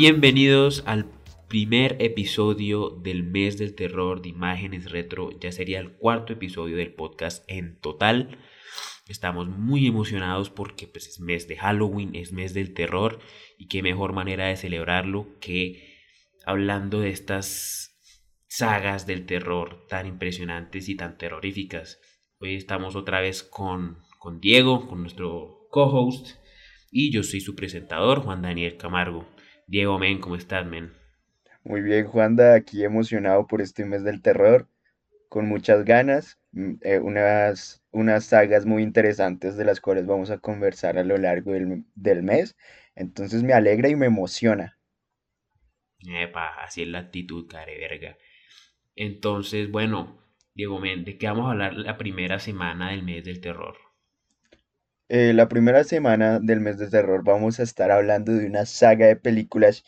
Bienvenidos al primer episodio del mes del terror de imágenes retro. Ya sería el cuarto episodio del podcast en total. Estamos muy emocionados porque pues, es mes de Halloween, es mes del terror y qué mejor manera de celebrarlo que hablando de estas sagas del terror tan impresionantes y tan terroríficas. Hoy estamos otra vez con, con Diego, con nuestro co-host y yo soy su presentador, Juan Daniel Camargo. Diego, men, ¿cómo estás, men? Muy bien, Juanda, aquí emocionado por este mes del terror, con muchas ganas, mm, eh, unas, unas sagas muy interesantes de las cuales vamos a conversar a lo largo del, del mes. Entonces me alegra y me emociona. Epa, así es la actitud, care verga. Entonces, bueno, Diego, men, ¿de qué vamos a hablar la primera semana del mes del terror? Eh, la primera semana del mes de terror vamos a estar hablando de una saga de películas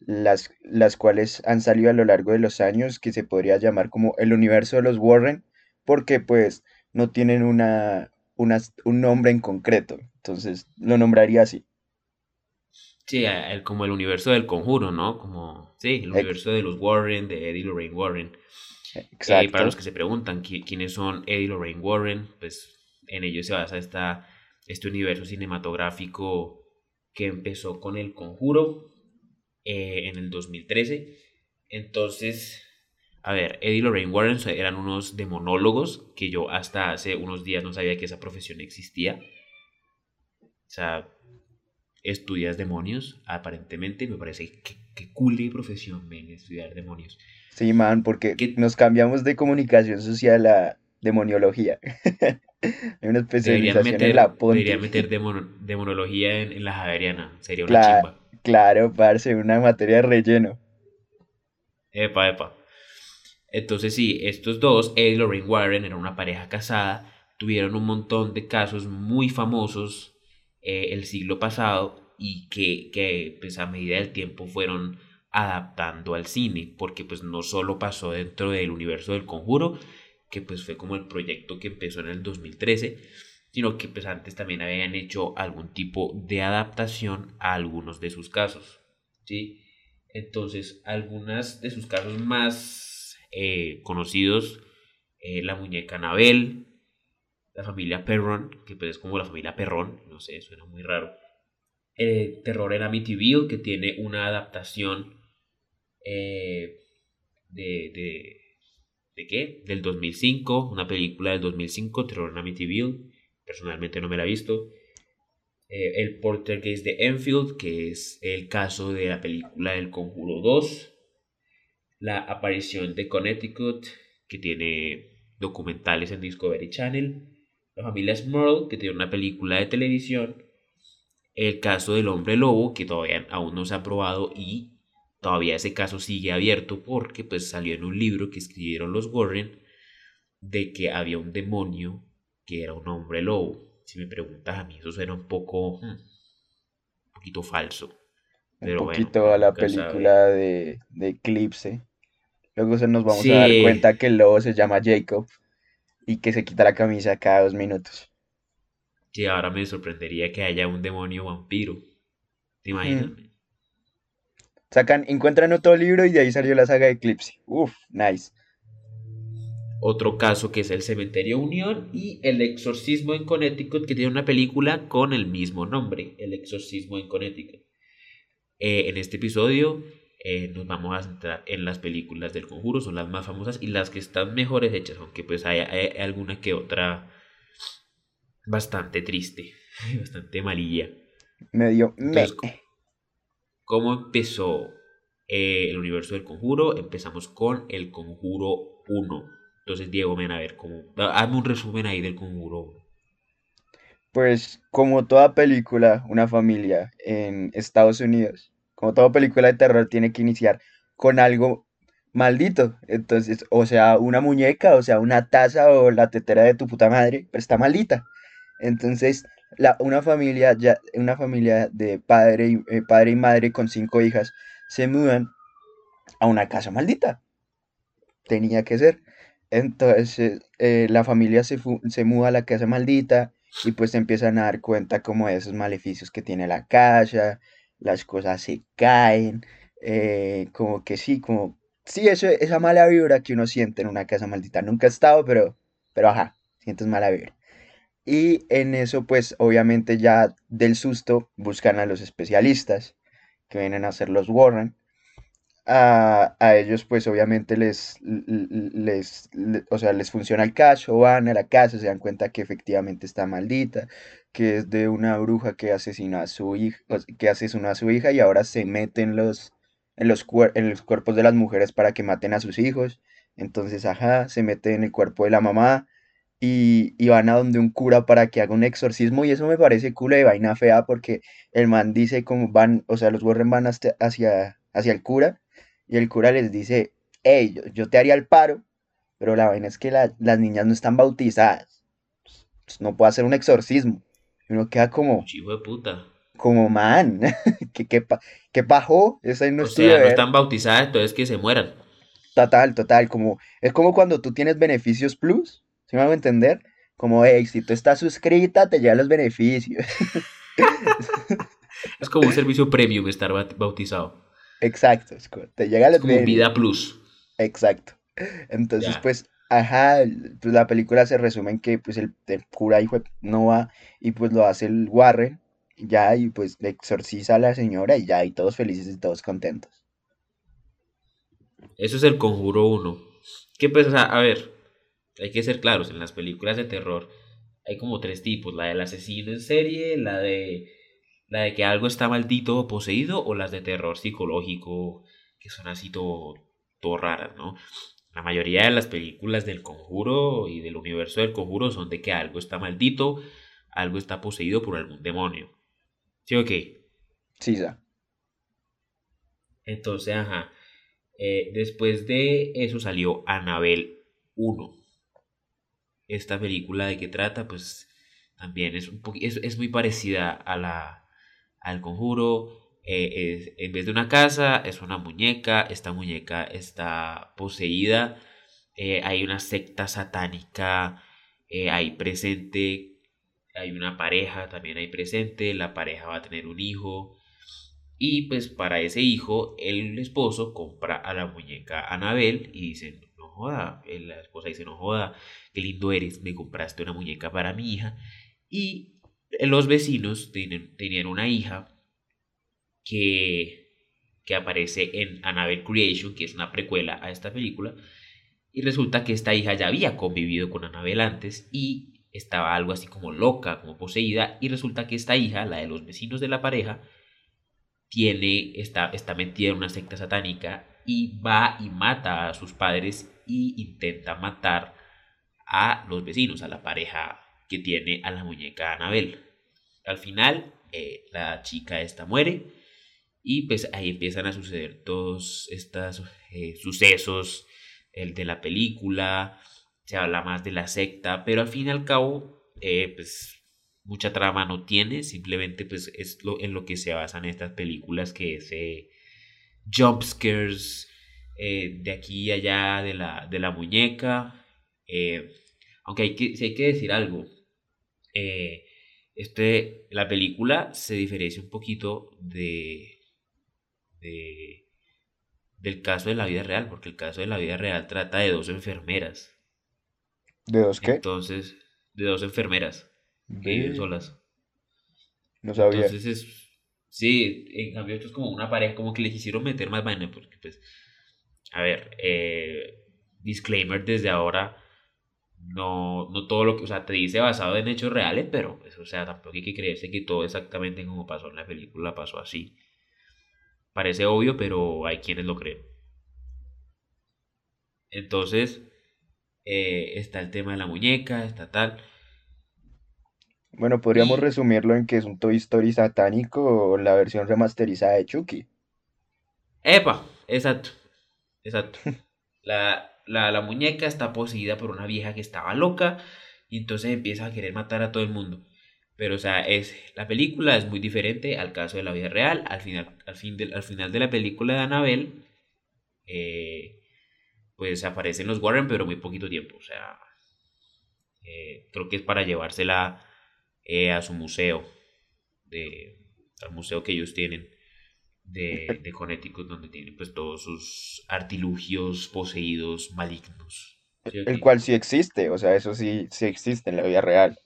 las, las cuales han salido a lo largo de los años que se podría llamar como el universo de los Warren porque pues no tienen una, una, un nombre en concreto. Entonces lo nombraría así. Sí, el, como el universo del conjuro, ¿no? Como, sí, el universo de los Warren, de Eddie Lorraine Warren. Exacto. Eh, para los que se preguntan quiénes son Eddie Lorraine Warren, pues en ellos se basa esta este universo cinematográfico que empezó con El Conjuro eh, en el 2013. Entonces, a ver, Eddie y Lorraine Warren eran unos demonólogos que yo hasta hace unos días no sabía que esa profesión existía. O sea, estudias demonios, aparentemente, me parece que, que cool de profesión, ven, estudiar demonios. Sí, man, porque nos cambiamos de comunicación social a demoniología. Hay una especialización meter, en la Debería meter demonología en, la Javeriana. Sería una chimba. Claro, parce, una materia de relleno. Epa, epa. Entonces sí, estos dos, Ed y Lorraine Warren, eran una pareja casada, tuvieron un montón de casos muy famosos eh, el siglo pasado y que, que pues a medida del tiempo fueron adaptando al cine, porque pues no solo pasó dentro del universo del conjuro, que pues fue como el proyecto que empezó en el 2013, sino que pues antes también habían hecho algún tipo de adaptación a algunos de sus casos, ¿sí? Entonces, algunas de sus casos más eh, conocidos, eh, la muñeca Anabel, la familia Perron, que pues es como la familia Perrón, no sé, suena muy raro. Eh, Terror en Amityville, que tiene una adaptación de, de ¿De qué? Del 2005, una película del 2005, Terror en Amityville. Personalmente no me la he visto. Eh, el Portergeist de Enfield, que es el caso de la película El Conjuro 2. La aparición de Connecticut, que tiene documentales en Discovery Channel. La familia Smurl, que tiene una película de televisión. El caso del hombre lobo, que todavía aún no se ha probado y todavía ese caso sigue abierto porque pues salió en un libro que escribieron los Warren de que había un demonio que era un hombre lobo. Si me preguntas a mí, eso suena un poco, hmm, un poquito falso. Pero un poquito a la película de, de, Eclipse. Luego se nos vamos a dar cuenta que el lobo se llama Jacob y que se quita la camisa cada dos minutos. Sí, ahora me sorprendería que haya un demonio vampiro. ¿Te imaginas? Mm. Sacan, encuentran otro libro y de ahí salió la saga de Eclipse. Uf, nice. Otro caso que es El Cementerio Unión y El Exorcismo en Connecticut, que tiene una película con el mismo nombre, El Exorcismo en Connecticut. Eh, en este episodio eh, nos vamos a centrar en las películas del conjuro, son las más famosas y las que están mejores hechas, aunque pues hay, alguna que otra bastante triste, bastante malilla. Medio... ¿Cómo empezó eh, el universo del conjuro? Empezamos con el conjuro 1. Entonces, Diego, ven a ver, cómo, hazme un resumen ahí del conjuro 1. Pues, como toda película, una familia en Estados Unidos, como toda película de terror, tiene que iniciar con algo maldito. Entonces, o sea, una muñeca, o sea, una taza o la tetera de tu puta madre, pero está maldita. Entonces, la, una familia ya, una familia de padre y, eh, padre y madre con cinco hijas se mudan a una casa maldita. Tenía que ser. Entonces, eh, la familia se, se muda a la casa maldita y pues empiezan a dar cuenta como de esos maleficios que tiene la casa, las cosas se caen, eh, como que sí, como, sí, eso, esa mala vibra que uno siente en una casa maldita. Nunca he estado, pero, pero ajá, sientes mala vibra. Y en eso, pues, obviamente ya del susto buscan a los especialistas que vienen a hacer los Warren a, a ellos pues obviamente les, les, le- o sea, les funciona el caso, van a la casa, se dan cuenta que efectivamente está maldita, que es de una bruja que asesinó a su hija, que asesinó a su hija y ahora se mete en los, en los, cuer- en los cuerpos de las mujeres para que maten a sus hijos. Entonces, ajá, se mete en el cuerpo de la mamá y, y van a donde un cura para que haga un exorcismo y eso me parece culo de vaina fea porque el man dice como van, o sea, los Warren van hasta- hacia, hacia el cura y el cura les dice, hey, yo, yo te haría el paro, pero la vaina es que la- las niñas no están bautizadas, pues, no puedo hacer un exorcismo. Y uno queda como, Chivo de puta. como man, ¿qué, qué, pa- qué bajó? Ese no O sea, no están bautizadas, entonces que se mueran. Total, total, como, es como cuando tú tienes beneficios plus, ¿sí me hago entender? Como, hey, si tú estás suscrita, te llegan los beneficios. Es como un servicio premium estar baut- bautizado. Exacto, es como, te llegan Es los como vida plus. Exacto. Entonces, Ya. pues, ajá, pues la película se resume en que pues el, el cura hijo no va y pues lo hace el Warren, ya, y pues le exorciza a la señora y ya, y todos felices y todos contentos. Eso es el conjuro uno. Que pues, o sea, a ver, hay que ser claros, en las películas de terror hay como tres tipos, la del asesino en serie, la de la de que algo está maldito o poseído, o las de terror psicológico, que son así todo, todo raras, ¿no? La mayoría de las películas del conjuro y del universo del conjuro son de que algo está maldito, algo está poseído por algún demonio. ¿Sí o qué? Sí, ya. Entonces, ajá. eh, después de eso salió Annabelle 1. Esta película de qué trata, pues también es, un es, es muy parecida a la, al conjuro. eh, es- en vez de una casa, es una muñeca. Esta muñeca está poseída. eh, hay una secta satánica eh, ahí presente. Hay una pareja también ahí presente. La pareja va a tener un hijo. Y pues para ese hijo, el esposo compra a la muñeca Anabel y dice, no joda, eh, la esposa dice, no joda, qué lindo eres, me compraste una muñeca para mi hija. Y los vecinos tenían una hija que, que aparece en Annabelle Creation, que es una precuela a esta película. Y resulta que esta hija ya había convivido con Annabelle antes y estaba algo así como loca, como poseída. Y resulta que esta hija, la de los vecinos de la pareja, tiene, está, está metida en una secta satánica y va y mata a sus padres y intenta matar a los vecinos, a la pareja que tiene a la muñeca Anabel. Al final, eh, la chica esta muere y pues ahí empiezan a suceder todos estos eh, sucesos, el de la película, se habla más de la secta, pero al fin y al cabo, eh, pues mucha trama no tiene, simplemente pues es lo, en lo que se basan estas películas que es jump scares de aquí y allá de la, de la muñeca. aunque hay que, sí hay que decir algo. eh, este, la película se diferencia un poquito de, de- del caso de la vida real, porque el caso de la vida real trata de dos enfermeras. ¿De dos qué? Entonces, de dos enfermeras que viven Ve, solas. no sabía. Entonces es. Sí, en cambio esto es como una pareja, como que le quisieron meter más vaina, porque pues. A ver, eh, disclaimer desde ahora. No, no todo lo que. O sea, te dice basado en hechos reales, pero pues, o sea, tampoco hay que creerse que todo exactamente como pasó en la película pasó así. Parece obvio, pero hay quienes lo creen. Entonces, eh, está el tema de la muñeca, está tal. Bueno, podríamos Y resumirlo en que es un Toy Story satánico o la versión remasterizada de Chucky. Epa, exacto. Exacto. La, la, la muñeca está poseída por una vieja que estaba loca y entonces empieza a querer matar a todo el mundo. Pero, o sea, es, la película es muy diferente al caso de la vida real. Al final, al fin al final de la película de Annabelle, eh, pues aparecen los Warren, pero muy poquito tiempo. O sea, eh, creo que es para llevársela eh, a su museo, de, al museo que ellos tienen de, de Connecticut, donde tienen pues todos sus artilugios poseídos malignos. El cual sí existe, o sea, eso sí, sí existe en la vida real.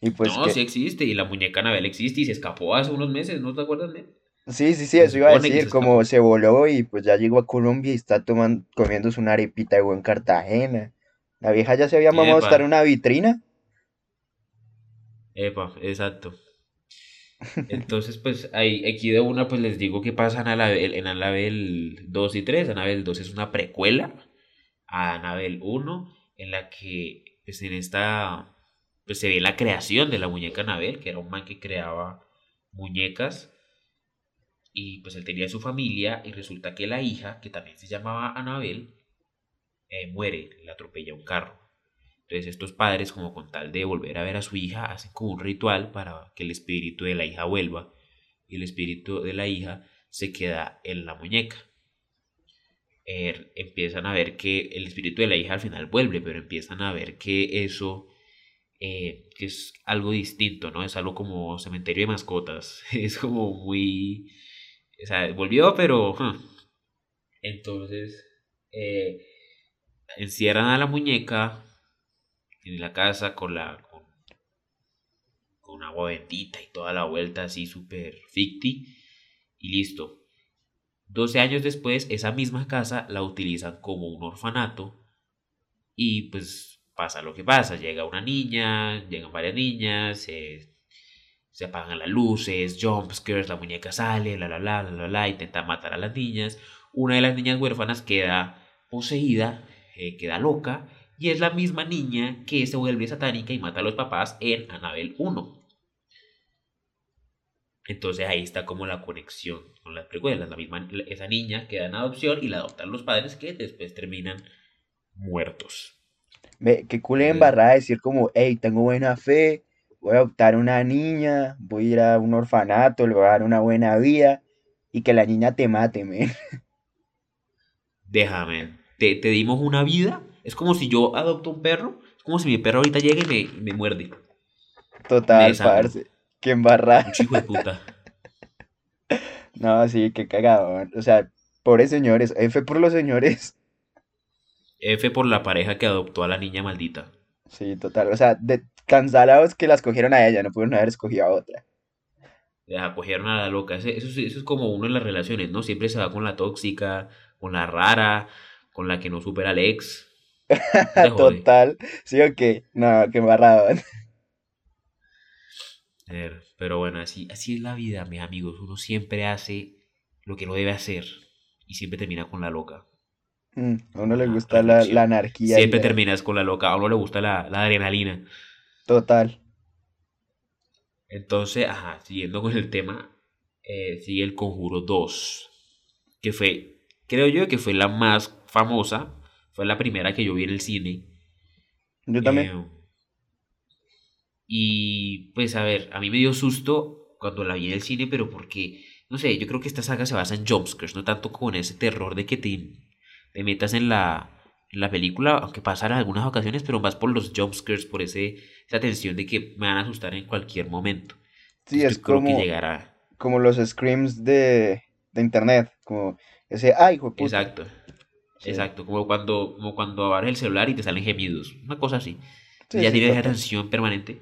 Y pues no, sí existe, y la muñeca Anabel existe y se escapó hace unos meses, ¿no te acuerdas de? Sí, sí, sí, eso iba a decir, como se voló y pues ya llegó a Colombia y está tomando, comiéndose una arepita de buen Cartagena. La vieja ya se había mamado a estar en una vitrina. Epa, exacto. Entonces, pues ahí, aquí de una, pues les digo que pasa en Anabel, en Anabel 2 y 3. Anabel 2 es una precuela a Anabel 1, en la que, pues en esta, pues se ve la creación de la muñeca Anabel, que era un man que creaba muñecas. Y pues él tenía su familia y resulta que la hija, que también se llamaba Anabel, eh, muere, le atropella un carro. Entonces estos padres, como con tal de volver a ver a su hija, hacen como un ritual para que el espíritu de la hija vuelva y el espíritu de la hija se queda en la muñeca. Er, empiezan a ver que el espíritu de la hija al final vuelve, pero empiezan a ver que eso eh, que es algo distinto, ¿no? Es algo como cementerio de mascotas. Es como muy... O sea, volvió, pero... Entonces, eh, encierran a la muñeca en la casa con la con, agua bendita y toda la vuelta así súper ficti y listo. 12 años después, esa misma casa la utilizan como un orfanato y pues pasa lo que pasa. Llega una niña, llegan varias niñas, se, se apagan las luces, jumpscares, la muñeca sale, la la la la la la, intenta matar a las niñas. Una de las niñas huérfanas queda poseída, eh, queda loca y es la misma niña que se vuelve satánica y mata a los papás en Anabel 1. Entonces ahí está como la conexión con las precuelas. La misma, esa niña queda en adopción y la adoptan los padres que después terminan muertos. Me, qué cool embarrada decir como, hey, tengo buena fe, voy a adoptar una niña, voy a ir a un orfanato, le voy a dar una buena vida y que la niña te mate, men. Déjame, te, te dimos una vida es como si yo adopto un perro, es como si mi perro ahorita llega y me, muerde. Total, parce. Qué embarrada. Un chico de puta. no, sí, qué cagado. O sea, pobres señores. F por los señores. F por la pareja que adoptó a la niña maldita. Sí, total. O sea, de, cancelados que la escogieron a ella, no pudieron haber escogido a otra. La cogieron a la loca. Eso, eso, es como uno en las relaciones, ¿no? Siempre se va con la tóxica, con la rara, con la que no supera al ex. Total. Sí, ok. No, qué embarrado. Pero bueno, así, así es la vida, mis amigos. Uno siempre hace lo que no debe hacer y siempre termina con la loca. Mm, a uno le gusta la, anarquía. Siempre terminas con la loca. A uno le gusta la, adrenalina. Total. Entonces, ajá, siguiendo con el tema, eh, sigue el Conjuro 2, que fue, creo yo que fue la más famosa fue la primera que yo vi en el cine. Yo también. Eh, y pues a ver, a mí me dio susto cuando la vi en el cine, pero porque, no sé, yo creo que esta saga se basa en jumpscares, no tanto con ese terror de que te, te metas en la, en la película, aunque pasa en algunas ocasiones, pero más por los jumpscares, por ese, esa tensión de que me van a asustar en cualquier momento. Sí, es como, como los screams de, de internet, como ese, ay, hijo Exacto. Exacto, como cuando, como cuando abres el celular y te salen gemidos, una cosa así. ya tienes atención permanente.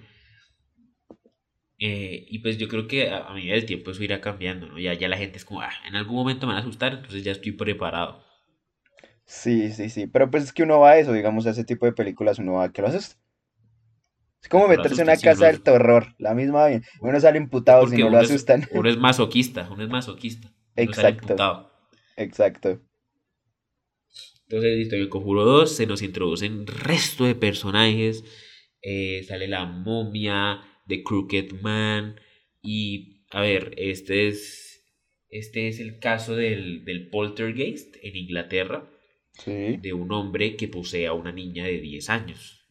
Eh, y pues yo creo que a, medida del tiempo eso irá cambiando, ¿no? Ya, ya la gente es como, ah, en algún momento me van a asustar, entonces ya estoy preparado. Sí, sí, sí, pero pues es que uno va a eso, digamos, a ese tipo de películas, uno va a que lo haces. Es como meterse en una casa del terror, la misma bien. Uno sale imputado si no lo asustan. uno es masoquista, uno es masoquista. Exacto. Exacto. Entonces, listo, en el Conjuro 2 se nos introducen resto de personajes. Eh, sale la momia, The Crooked Man. Y, a ver, este es, este es el caso del, del poltergeist en Inglaterra. Sí. de un hombre que posee a una niña de 10 años.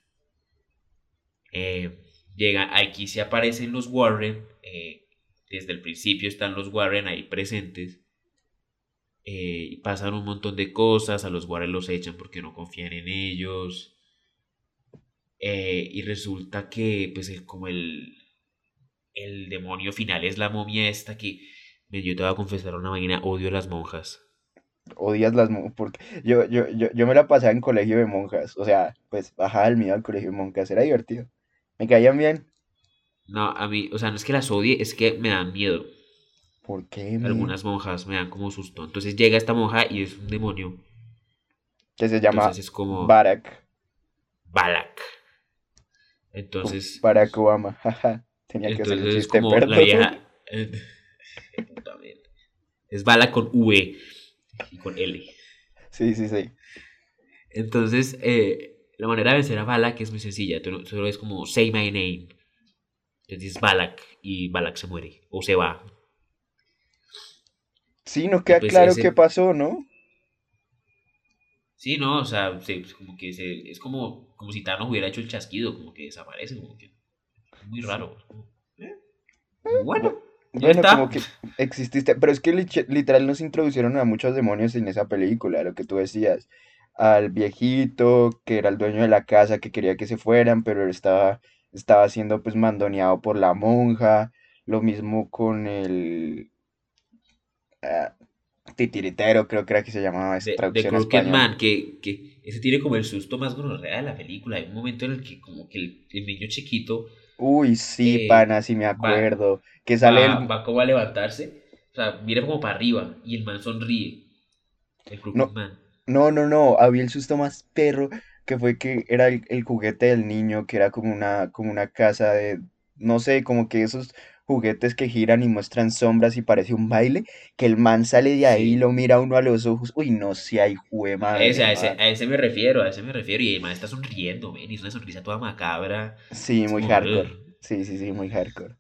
Eh, llega, aquí se aparecen los Warren, eh, desde el principio están los Warren ahí presentes. Eh, y pasan un montón de cosas, a los Warren los echan porque no confían en ellos. eh, y resulta que, pues, como el, el demonio final es la momia esta que, me- yo te voy a confesar una vaina, odio a las monjas. Odias las monjas. Porque yo, yo, yo, yo me la pasaba en colegio de monjas. O sea, pues bajaba el mío al colegio de monjas. Era divertido. Me caían bien. No, a mí, o sea, no es que las odie, es que me dan miedo. ¿Por qué? men? Algunas monjas me dan como susto. Entonces llega esta monja y es un demonio. Que se llama Entonces es como Barack. Balak. Entonces, Barack Obama. Jaja. Tenía que hacer el chiste, como la perdón. vieja. eh. Es Balak con V y con L. Sí, sí, sí. Entonces, eh, la manera de vencer a Balak es muy sencilla. Solo es como say my name. Entonces dices Balak y Balak se muere o se va. Sí, no queda pues claro ese- qué pasó, ¿no? Sí, no, o sea, se- como que se, es como, como si Thanos hubiera hecho el chasquido, como que desaparece, como que muy raro. eh, Bueno, ya Bueno, está. como que exististe, pero es que literal nos introducieron a muchos demonios en esa película, lo que tú decías, al viejito que era el dueño de la casa que quería que se fueran, pero él estaba, estaba siendo pues mandoneado por la monja, lo mismo con el ah, titiritero, creo que era que se llamaba esa de, traducción Crooked. Man, que, que ese tiene como el susto más gonorrea de la película. Hay un momento en el que como que el, el niño chiquito Uy, sí, eh, pana, sí me va, acuerdo, que sale va, el... va como a levantarse, o sea, mira como para arriba y el man sonríe, el Crooked No, Man. No, no, no, había el susto más perro que fue que era el, el juguete del niño, que era como una, como una casa de, no sé, como que esos juguetes que giran y muestran sombras y parece un baile, que el man sale de ahí y lo mira uno a los ojos. Uy, no sé, ay, jue Ese, madre, a, ese, a ese me refiero, a ese me refiero. Y además está sonriendo, ven, y es una sonrisa toda macabra. Sí, Es muy como, hardcore. Sí, sí, sí, muy hardcore.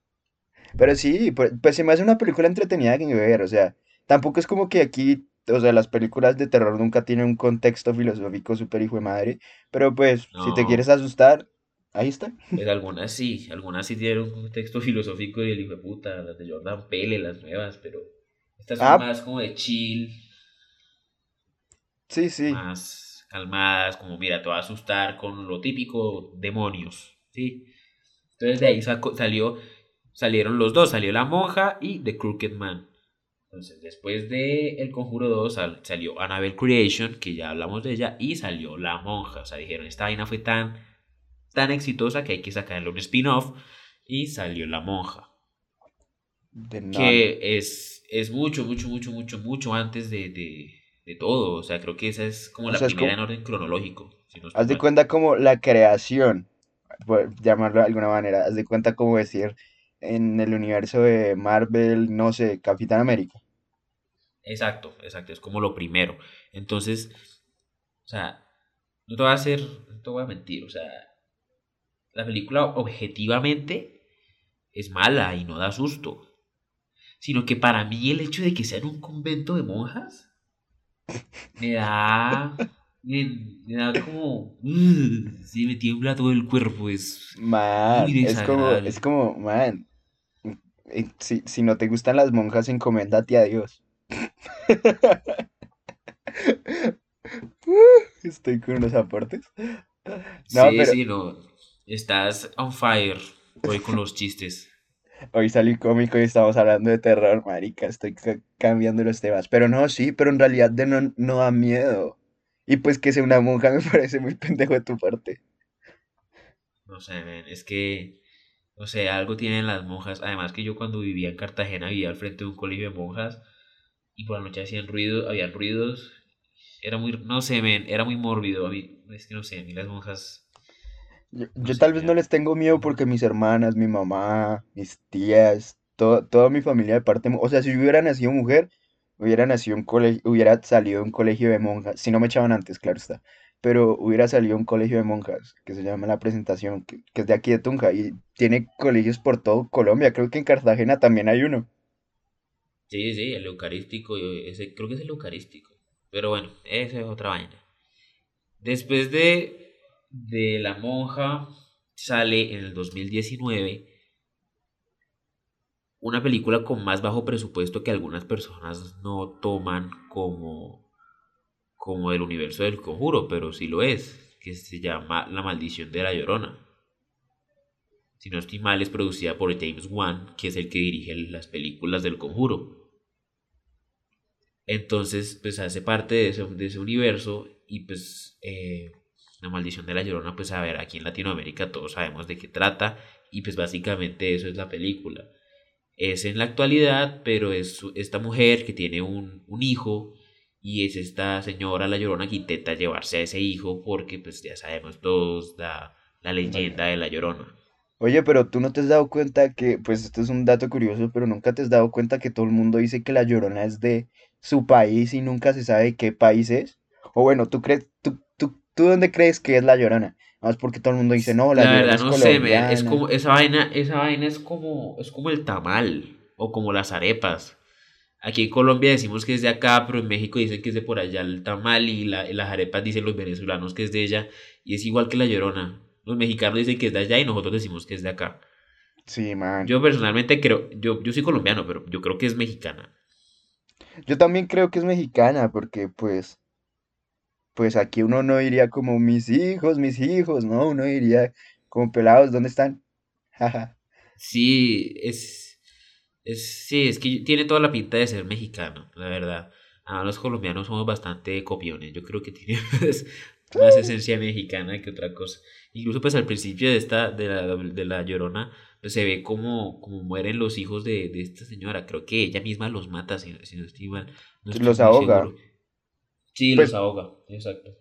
Pero sí, pues, pues se me hace una película entretenida que ver, o sea, tampoco es como que aquí, o sea, las películas de terror nunca tienen un contexto filosófico súper hijo de madre, pero pues, si te quieres No, asustar, ahí está. pues algunas sí, algunas sí tienen un contexto filosófico y el hijo de puta, las de Jordan Peele, las nuevas, pero estas son Ah, más como de chill, sí, sí, más calmadas, como mira, te va a asustar con lo típico, demonios, ¿sí? Entonces de ahí saco- salió, salieron los dos, salió la monja y The Crooked Man. Entonces, después de El Conjuro 2 sal- salió Annabelle Creation, que ya hablamos de ella, y salió La Monja. O sea, dijeron, esta vaina fue tan, tan exitosa que hay que sacarle un spin-off, y salió La Monja. Que es, es mucho, mucho, mucho, mucho, mucho antes de, de, de todo. O sea, creo que esa es como O la sea, primera como, en orden cronológico, si no estoy haz de cuenta como la creación, por llamarlo de alguna manera, haz de cuenta como decir en el universo de Marvel, no sé, Capitán América. Exacto, exacto, es como lo primero. Entonces, o sea, no te voy a hacer, no te voy a mentir, o sea, la película objetivamente es mala y no da susto. Sino que para mí el hecho de que sea en un convento de monjas me da. Me, me da como. uh, sí, me tiembla todo el cuerpo, es muy Man, es como, es como, man, eh, si, si no te gustan las monjas, encoméndate a Dios. Estoy con unos aportes. No, Sí, pero sí, no. Estás on fire hoy con los chistes. hoy salí cómico y estamos hablando de terror, marica. Estoy ca- cambiando los temas. Pero no, sí, pero en realidad de no, no da miedo. Y pues que sea una monja me parece muy pendejo de tu parte. No sé, es que, no sé, algo tienen las monjas. Además que yo cuando vivía en Cartagena vivía al frente de un colegio de monjas y por la noche hacían ruido, habían ruidos. Era muy, no sé, men, era muy mórbido. A mí, es que no sé, a mí las monjas, Yo, tal vez no les tengo miedo porque mis hermanas, mi mamá, mis tías, to- toda mi familia de parte, mu- o sea, si yo hubiera nacido mujer, hubiera nacido un colegio, hubiera salido de un colegio de monjas, si no me echaban antes, claro está, pero hubiera salido de un colegio de monjas que se llama La Presentación, que, que es de aquí de Tunja y tiene colegios por todo Colombia, creo que en Cartagena también hay uno. Sí, sí, el eucarístico, yo- ese, creo que es el eucarístico. Pero bueno, esa es otra vaina. Después de, de La Monja sale en el 2019 una película con más bajo presupuesto que algunas personas no toman como, como el universo del conjuro, pero sí lo es, que se llama La maldición de la llorona. Si no estoy mal, es producida por James Wan, que es el que dirige las películas del conjuro. Entonces, pues hace parte de ese, de ese universo y pues eh, La maldición de la llorona, pues a ver, aquí en Latinoamérica todos sabemos de qué trata y pues básicamente eso es la película es en la actualidad, pero es esta mujer que tiene un, hijo y es esta señora La Llorona que intenta llevarse a ese hijo porque pues ya sabemos todos la, la leyenda de La Llorona. Oye, pero tú no te has dado cuenta que, pues esto es un dato curioso, pero nunca te has dado cuenta que todo el mundo dice que La Llorona es de su país y nunca se sabe qué país es. O bueno, ¿tú crees, tú, tú, dónde crees que es La Llorona? Más porque todo el mundo dice, no, la, la verdad, no sé, es como, esa vaina, esa vaina es como, es como el tamal, o como las arepas. Aquí en Colombia decimos que es de acá, pero en México dicen que es de por allá el tamal y la, las arepas dicen los venezolanos que es de ella y es igual que la llorona. Los mexicanos dicen que es de allá y nosotros decimos que es de acá. Sí, man. Yo personalmente creo, yo, yo soy colombiano, pero yo creo que es mexicana. Yo también creo que es mexicana porque pues pues aquí uno no iría como mis hijos, mis hijos, ¿no? Uno diría como pelados, ¿dónde están? sí, es, es, sí, es que tiene toda la pinta de ser mexicano, la verdad. Ah, los colombianos somos bastante copiones, yo creo que tiene más, esencia mexicana que otra cosa. Incluso pues al principio de esta, de la, de la Llorona, pues se ve como, como mueren los hijos de, de esta señora. Creo que ella misma los mata, si, si no estoy mal. los ahoga. Sí, los pues ahoga, exacto.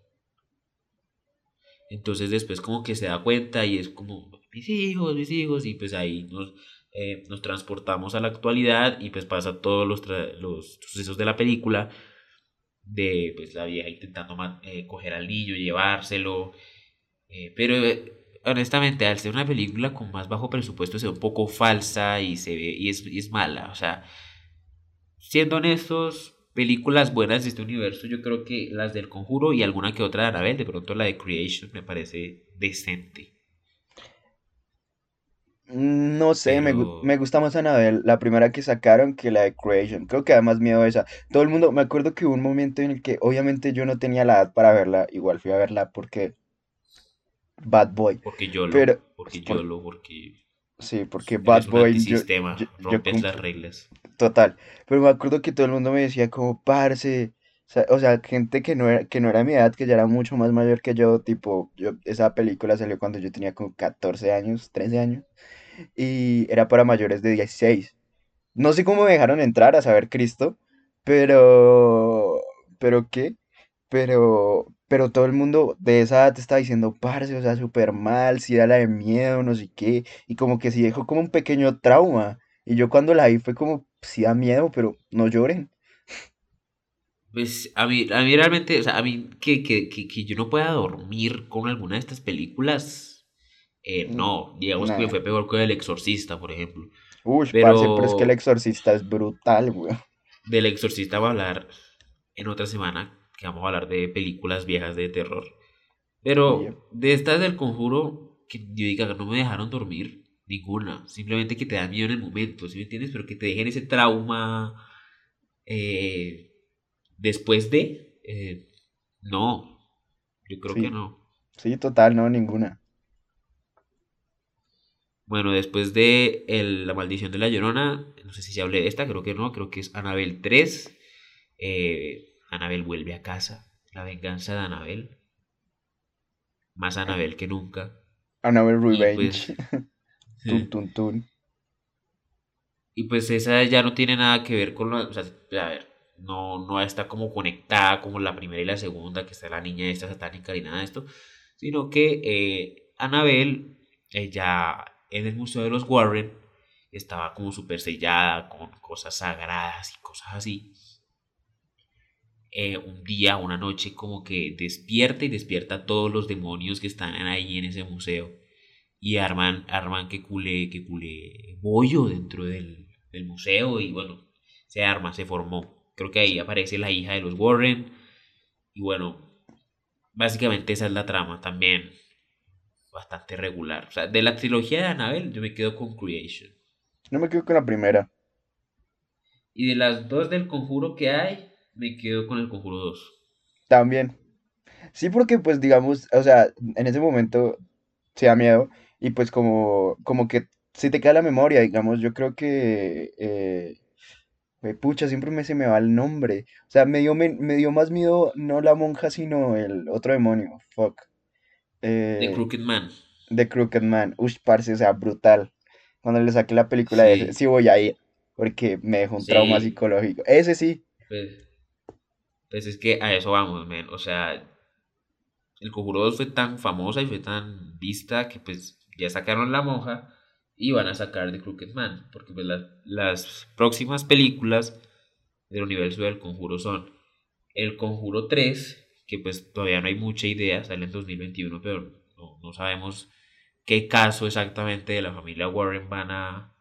Entonces después como que se da cuenta y es como, mis hijos, mis hijos, y pues ahí nos, eh, nos transportamos a la actualidad y pues pasa todos los, los sucesos de la película, de pues la vieja intentando eh, coger al niño, llevárselo, eh, pero honestamente al ser una película con más bajo presupuesto se ve un poco falsa y se ve y es, y es mala, o sea, siendo honestos, películas buenas de este universo, yo creo que las del Conjuro y alguna que otra de Anabel, de pronto la de Creation me parece decente. Mm, no sé, me, me, gusta más Anabel, la primera que sacaron que la de Creation. Creo que da más miedo esa. Todo el mundo, me acuerdo que hubo un momento en el que obviamente yo no tenía la edad para verla, igual fui a verla porque Bad Boy. Porque yo lo, pero, porque yo lo, porque Sí, porque Bad Boy. Yo, rompes las reglas. Total. Pero me acuerdo que todo el mundo me decía como, parce. O sea, gente que no, era, que no era mi edad, que ya era mucho más mayor que yo, tipo, yo, esa película salió cuando yo tenía como 14 años, 13 años, y era para mayores de 16. No sé cómo me dejaron entrar a saber Cristo, pero, pero qué, pero, pero todo el mundo de esa edad te está diciendo, parce, o sea, súper mal, si da la de miedo, no sé qué, y como que sí dejó como un pequeño trauma. Y yo cuando la vi fue como, sí da miedo, pero no lloren. Pues a mí, a mí realmente, o sea, a mí que, que, que, yo no pueda dormir con alguna de estas películas, eh, mm, no, digamos que me fue peor que El Exorcista, por ejemplo. Uy, pero... parce, pero es que El Exorcista es brutal, güey. Del Exorcista va a hablar en otra semana, que vamos a hablar de películas viejas de terror. Pero de estas del conjuro, que yo diga que no me dejaron dormir, ninguna. Simplemente que te da miedo en el momento, ¿sí me entiendes? Pero que te dejen ese trauma eh, después de. Eh, no, yo creo que no. Sí, total, no, ninguna. Bueno, después de La Maldición de la Llorona, no sé si se hable de esta, creo que no, creo que es Anabel 3. Eh, Anabel vuelve a casa. La venganza de Anabel. Más Anabel que nunca. Anabel Revenge. Pues, tun, tun, Y pues esa ya no tiene nada que ver con la. O sea, a ver, no, no está como conectada como la primera y la segunda, que está la niña esta satánica ni nada de esto. Sino que eh, Anabel, ella en el Museo de los Warren, estaba como súper sellada con cosas sagradas y cosas así. Eh, un día, una noche, como que despierta y despierta a todos los demonios que están ahí en ese museo y arman, arman que cule, que cule bollo dentro del, del museo y bueno, se arma, se formó. Creo que ahí aparece la hija de los Warren y bueno, básicamente esa es la trama también. Bastante regular. O sea, de la trilogía de Annabelle yo me quedo con Creation. No me quedo con la primera. Y de las dos del conjuro que hay, me quedo con el conjuro 2. También. Sí, porque pues digamos, o sea, en ese momento se da miedo y pues como, como que si te queda la memoria, digamos, yo creo que, eh, eh, pucha, siempre me se me va el nombre. O sea, me dio, me, me dio más miedo no la monja, sino el otro demonio, fuck. The Eh, Crooked Man. The Crooked Man, ush, parce, o sea, brutal. Cuando le saqué la película de ese, Sí, sí voy a ir, porque me dejó un trauma sí. psicológico. Ese sí, Pues, pues es que a eso vamos, men. O sea, el conjuro 2 fue tan famosa y fue tan vista que pues ya sacaron La Monja y van a sacar The Crooked Man. Porque pues las, las próximas películas del universo del conjuro son El Conjuro 3, que pues todavía no hay mucha idea, sale en 2021, pero no, no sabemos qué caso exactamente de la familia Warren van a,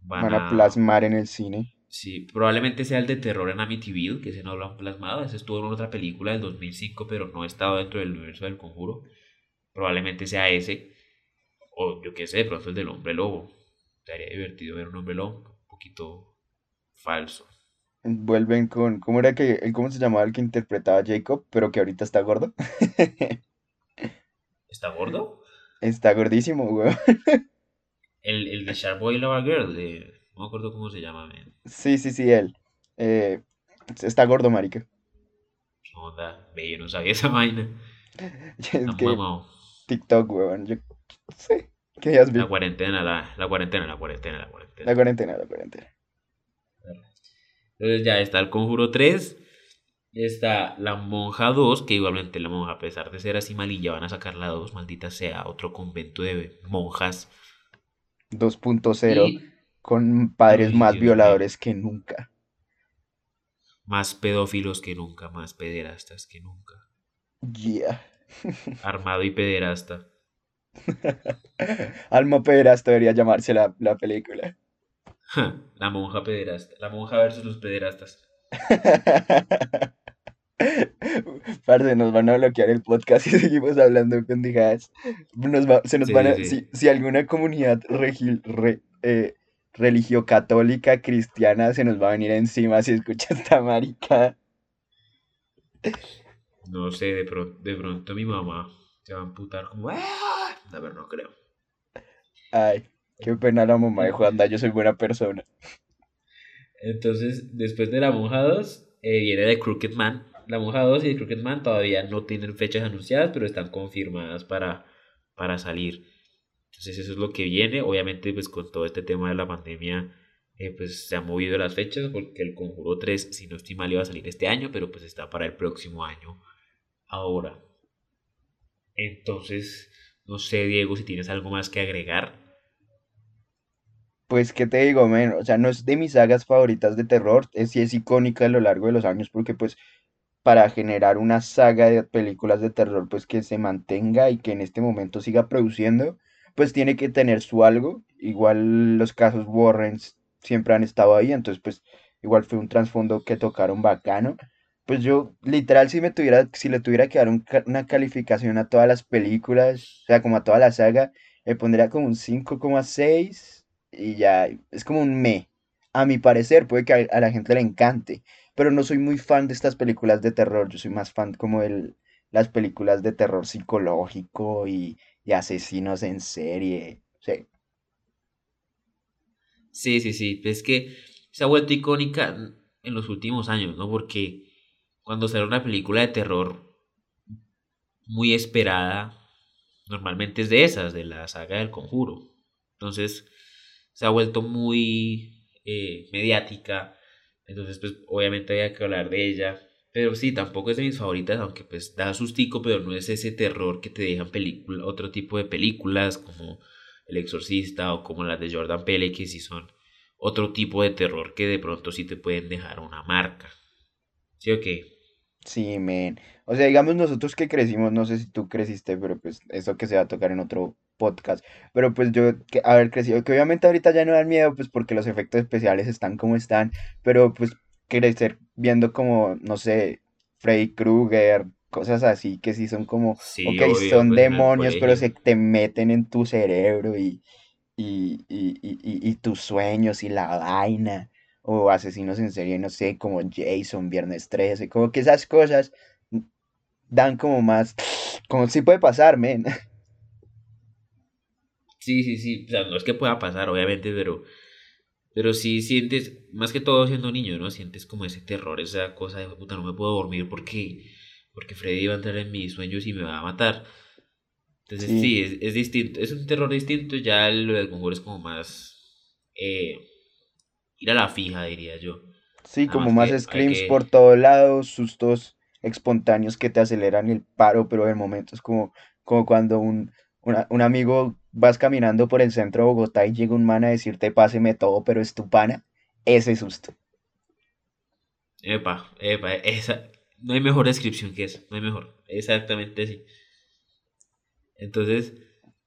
van van a a plasmar en el cine. Sí, probablemente sea el de terror en Amityville, que ese no lo han plasmado. Ese estuvo en otra película del 2005, pero no ha estado dentro del universo del conjuro. Probablemente sea ese. O yo qué sé, de pronto el del hombre lobo. Sería divertido ver un hombre lobo un poquito falso. Vuelven con, ¿cómo era que, cómo se llamaba el que interpretaba a Jacob, pero que ahorita está gordo? ¿Está gordo? Está gordísimo, weón. El, el de Shark Boy Lava Girl, de... no me acuerdo cómo se llama, man. Sí, sí, sí, él. Eh, está gordo, marica. ¿Qué onda? Ve, yo no sabía esa vaina. Es que. TikTok, weón. Yo sé. ¿Qué has La visto? cuarentena, la, la cuarentena, la cuarentena, la La cuarentena. cuarentena, la cuarentena. Entonces ya está el Conjuro 3, está la Monja 2, que igualmente la monja, a pesar de ser así malilla, van a sacar la 2, maldita sea, otro convento de monjas. 2.0 Y, con padres más Dios violadores que nunca. más pedófilos que nunca, más pederastas que nunca. Yeah. Armado y pederasta. Alma Pederasta debería llamarse la, la película. La monja pederasta. La monja versus los pederastas. Parce, nos van a bloquear el podcast si seguimos hablando de pendejadas. Nos va- se nos Sí, van a, sí. si, si alguna comunidad regi- re- eh, religio-católica cristiana se nos va a venir encima si escucha esta marica. No sé, de pronto, de pronto mi mamá se va a amputar como... "Ah". A ver, no creo. Ay, qué pena la mamá de Juanda, yo soy buena persona. Entonces, después de la Monja 2, eh, viene The Crooked Man. La Monja 2 y The Crooked Man todavía no tienen fechas anunciadas, pero están confirmadas para, para salir. Entonces, eso es lo que viene. Obviamente, pues con todo este tema de la pandemia, eh, pues se han movido las fechas, porque el Conjuro 3, si no estoy mal, iba a salir este año, pero pues está para el próximo año. Ahora. Entonces, no sé, Diego, si tienes algo más que agregar. Pues, ¿qué te digo, men? O sea, no es de mis sagas favoritas de terror, es, sí es icónica a lo largo de los años porque pues para generar una saga de películas de terror, pues que se mantenga y que en este momento siga produciendo, pues tiene que tener su algo. Igual los casos Warrens siempre han estado ahí, entonces pues igual fue un trasfondo que tocaron bacano. Pues yo, literal, si me tuviera, si le tuviera que dar un una calificación a todas las películas, o sea, como a toda la saga, le pondría como un cinco coma seis y ya, es como un me. A mi parecer, puede que a, a la gente le encante, pero no soy muy fan de estas películas de terror, yo soy más fan como de las películas de terror psicológico y, y asesinos en serie. Sí, Sí, sí, sí. Es que se ha vuelto icónica en los últimos años, ¿no? Porque cuando sale una película de terror muy esperada, normalmente es de esas, de la saga del Conjuro. Entonces se ha vuelto muy eh, mediática. Entonces, pues obviamente había que hablar de ella. Pero sí, tampoco es de mis favoritas, aunque pues da sustico, pero no es ese terror que te dejan película, otro tipo de películas como El Exorcista o como las de Jordan Peele, que sí son otro tipo de terror que de pronto sí te pueden dejar una marca. ¿Sí o qué? Sí, men. O sea, digamos nosotros que crecimos, no sé si tú creciste, pero pues eso que se va a tocar en otro podcast. Pero pues yo, que haber crecido, que obviamente ahorita ya no dan miedo, pues porque los efectos especiales están como están, pero pues crecer viendo como, no sé, Freddy Krueger, cosas así que sí son como, Sí, ok, obvio, son pues demonios, pero se te meten en tu cerebro y, y, y, y, y- y tus sueños y la vaina, o asesinos en serie, no sé, como Jason, Viernes 13 como que esas cosas dan como más, como sí puede pasar, men. Sí, sí, sí. O sea, no es que pueda pasar, obviamente, pero, pero sí sientes, más que todo siendo niño, ¿no? Sientes como ese terror, esa cosa de puta, no me puedo dormir porque, porque Freddy va a entrar en mis sueños y me va a matar. Entonces, Sí, sí, es, es distinto, es un terror distinto. Ya lo del conjuro es como más eh, ir a la fija, diría yo. sí, Nada como más más que screams por todos lados, sustos espontáneos que te aceleran el paro, pero en momentos como, como cuando un, una- un amigo vas caminando por el centro de Bogotá y llega un man a decirte páseme todo, pero es tu pana, ese susto. Epa, epa, esa. No hay mejor descripción que eso, no hay mejor. Exactamente sí. Entonces,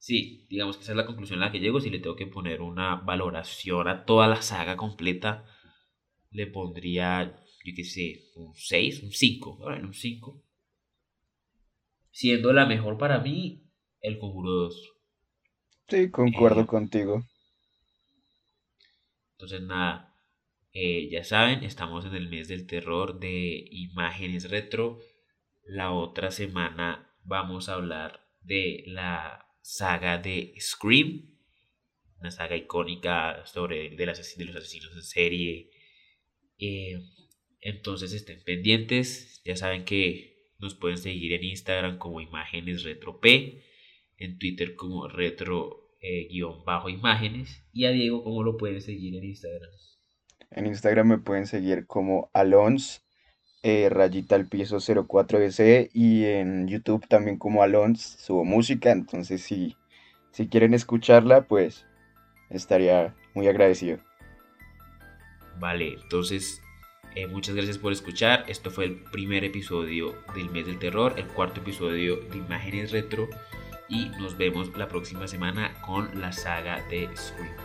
sí, digamos que esa es la conclusión a la que llego. Si le tengo que poner una valoración a toda la saga completa, le pondría, yo qué sé, un 6 un 5 bueno, un cinco Siendo la mejor para mí, El Conjuro dos Sí, Eh, concuerdo contigo. entonces, nada, eh, ya saben, estamos en el mes del terror de imágenes retro. La otra semana vamos a hablar de la saga de Scream, una saga icónica sobre de, las, de los asesinos en serie. Eh, entonces estén pendientes, ya saben que nos pueden seguir en Instagram como imágenes retro p, en Twitter como retro eh, guion bajo imágenes y a Diego como lo pueden seguir en Instagram. En Instagram me pueden seguir como Alons, eh, rayita al piso 04S y en YouTube también como Alons, subo música, entonces si, si quieren escucharla, pues estaría muy agradecido. Vale, entonces eh, muchas gracias por escuchar. Esto fue el primer episodio del mes del terror, el cuarto episodio de imágenes retro y nos vemos la próxima semana con la saga de Scream.